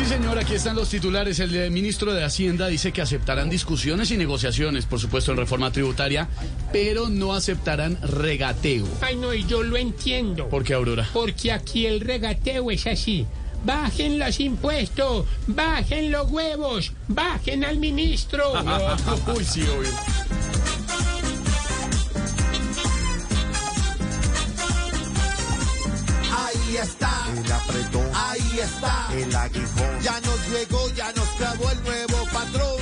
Sí, señor, aquí están los titulares. El eh, ministro de Hacienda dice que aceptarán discusiones y negociaciones, por supuesto, en reforma tributaria, pero no aceptarán regateo. Ay, no, y yo lo entiendo. ¿Por qué, Aurora? Porque aquí el regateo es así. Bajen los impuestos, bajen los huevos, bajen al ministro. Uy, sí, obvio. El apretón, ahí está. el aguijón. Ya nos llegó, ya nos clavó el nuevo patrón.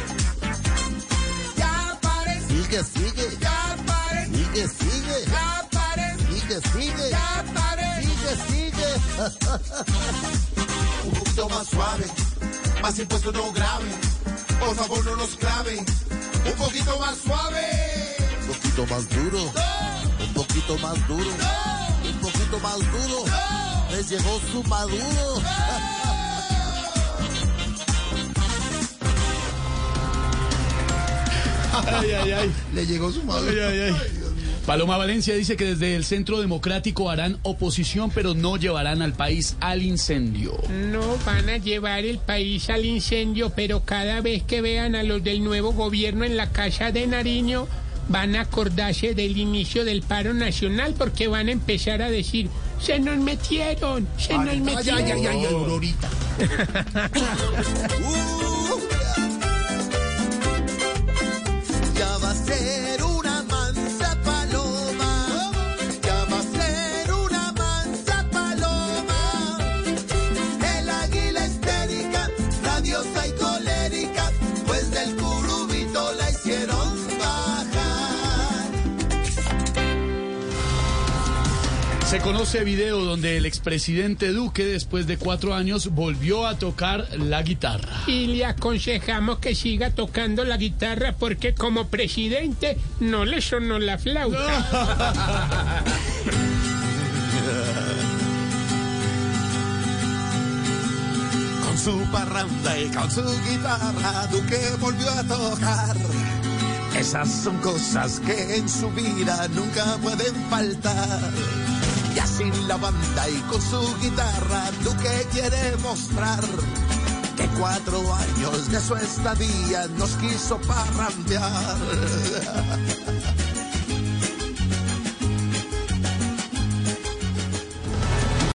Ya apareció, Sigue, sigue, ya apareció, sigue, sigue, ya apareció, sigue, sigue, ya apareció. sigue, sigue. Un poquito más suave, más impuestos no grave. Por favor no nos clave. Un poquito más suave. Un poquito más duro, un poquito más duro, un poquito más duro. Les llegó su maduro. Ay, ay, ay. Le llegó su maduro. Ay, ay, ay. Paloma Valencia dice que desde el Centro Democrático harán oposición, pero no llevarán al país al incendio. No van a llevar el país al incendio, pero cada vez que vean a los del nuevo gobierno en la Casa de Nariño, van a acordarse del inicio del paro nacional porque van a empezar a decir, se nos metieron, se nos Ay, ay, metieron. ay, ay, Aurorita. Uh, ya va a ser una mansa paloma. Ya va a ser una mansa paloma. El águila histérica, rabiosa y Se conoce video donde el expresidente Duque, después de cuatro años, volvió a tocar la guitarra. Y le aconsejamos que siga tocando la guitarra porque como presidente no le sonó la flauta. Con su parranda y con su guitarra, Duque volvió a tocar. Esas son cosas que en su vida nunca pueden faltar. Y así la banda y con su guitarra, Duque quiere mostrar que cuatro años de su estadía nos quiso parrandear.